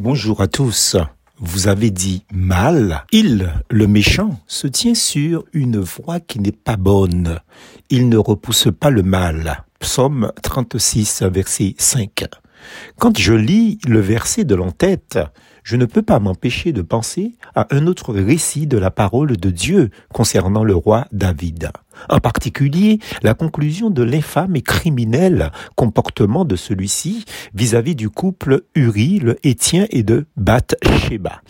Bonjour à tous. Vous avez dit mal. Il, le méchant, se tient sur une voie qui n'est pas bonne. Il ne repousse pas le mal. Psaume 36, verset 5. Quand je lis le verset de l'entête, je ne peux pas m'empêcher de penser à un autre récit de la parole de Dieu concernant le roi David. En particulier, la conclusion de l'infâme et criminel comportement de celui-ci vis-à-vis du couple Uri, le Hétien et de Bathsheba.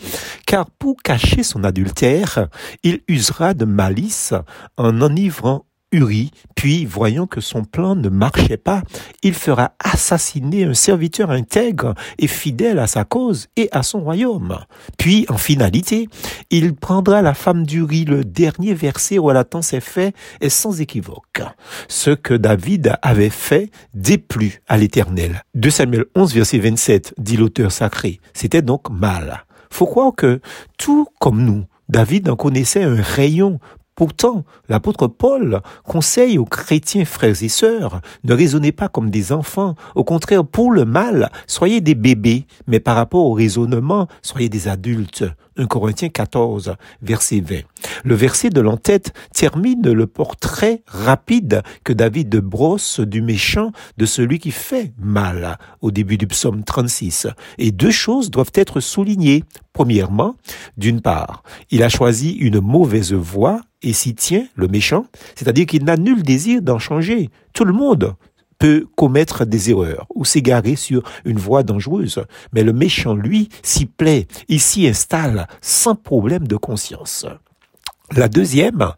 Car pour cacher son adultère, il usera de malice en enivrant Uri, puis, voyant que son plan ne marchait pas, il fera assassiner un serviteur intègre et fidèle à sa cause et à son royaume. Puis, en finalité, il prendra la femme d'Uri. Le dernier verset relatant ces faits est sans équivoque. Ce que David avait fait déplut à l'Éternel. 2 Samuel 11, verset 27, dit l'auteur sacré. C'était donc mal. Faut croire que, tout comme nous, David en connaissait un rayon Pourtant, l'apôtre Paul conseille aux chrétiens frères et sœurs, ne raisonnez pas comme des enfants, au contraire, pour le mal, soyez des bébés, mais par rapport au raisonnement, soyez des adultes. 1 Corinthiens 14, verset 20. Le verset de l'entête termine le portrait rapide que David brosse du méchant, de celui qui fait mal, au début du psaume 36. Et deux choses doivent être soulignées. Premièrement, d'une part, il a choisi une mauvaise voie et s'y tient, le méchant, c'est-à-dire qu'il n'a nul désir d'en changer. Tout le monde peut commettre des erreurs ou s'égarer sur une voie dangereuse, mais le méchant, lui, s'y plaît, il s'y installe sans problème de conscience. La deuxième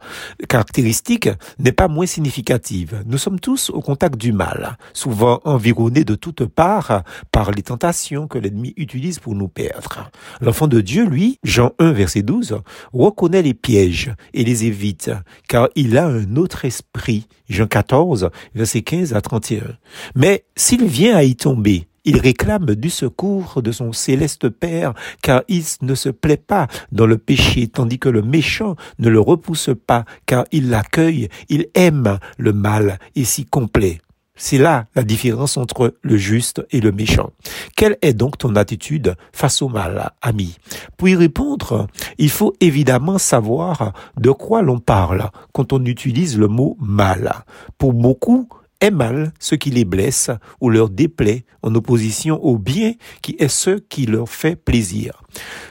caractéristique n'est pas moins significative. Nous sommes tous au contact du mal, souvent environnés de toutes parts par les tentations que l'ennemi utilise pour nous perdre. L'enfant de Dieu, lui, Jean 1, verset 12, reconnaît les pièges et les évite, car il a un autre esprit. Jean 14, verset 15 à 31. Mais s'il vient à y tomber, il réclame du secours de son céleste Père, car il ne se plaît pas dans le péché, tandis que le méchant ne le repousse pas, car il l'accueille, il aime le mal et s'y complaît. C'est là la différence entre le juste et le méchant. Quelle est donc ton attitude face au mal, ami? Pour y répondre, il faut évidemment savoir de quoi l'on parle quand on utilise le mot mal. Pour beaucoup, est mal ce qui les blesse ou leur déplaît en opposition au bien qui est ce qui leur fait plaisir.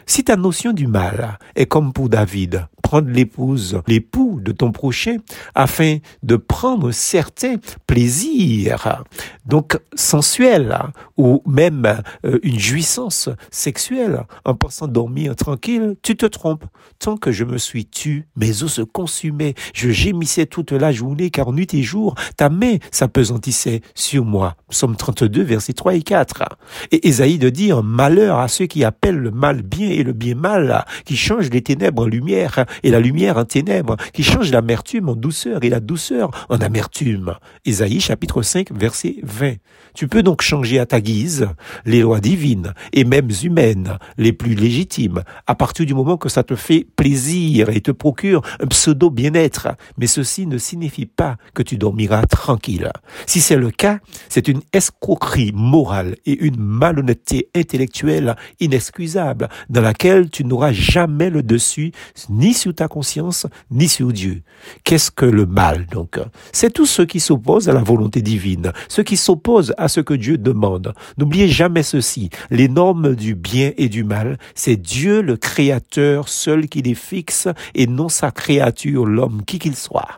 Si ta notion du mal est comme pour David, prendre l'épouse, l'époux de ton prochain, afin de prendre certains plaisirs, donc sensuels, ou même euh, une jouissance sexuelle, en pensant dormir tranquille, tu te trompes. Tant que je me suis tu, mes os se consumaient, je gémissais toute la journée, car nuit et jour, ta main s'apesantissait sur moi. Psaume 32, versets 3 et 4. Et Esaïe de dire, malheur à ceux qui appellent le mal bien et le bien mal, qui changent les ténèbres en lumière et la lumière en ténèbres, qui change l'amertume en douceur et la douceur en amertume. Isaïe chapitre 5 verset 20. Tu peux donc changer à ta guise les lois divines et même humaines les plus légitimes à partir du moment que ça te fait plaisir et te procure un pseudo bien-être. Mais ceci ne signifie pas que tu dormiras tranquille. Si c'est le cas, c'est une escroquerie morale et une malhonnêteté intellectuelle inexcusable dans laquelle tu n'auras jamais le dessus ni sur ta conscience ni sur Dieu. Qu'est-ce que le mal donc? C'est tout ce qui s'oppose à la volonté divine, ce qui s'oppose à ce que Dieu demande. N'oubliez jamais ceci, les normes du bien et du mal, c'est Dieu le Créateur seul qui les fixe et non sa créature, l'homme, qui qu'il soit.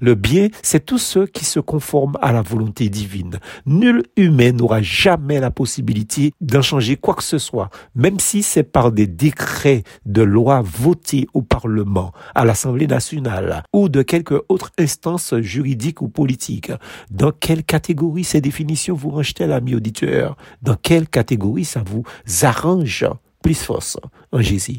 Le bien, c'est tout ce qui se conforme à la volonté divine. Nul humain n'aura jamais la possibilité d'en changer quoi que ce soit, même si c'est par des décrets de loi votés au À l'Assemblée nationale ou de quelque autre instance juridique ou politique. Dans quelle catégorie ces définitions vous rangent-elles, amis auditeurs? Dans quelle catégorie ça vous arrange? Plus force en Jésus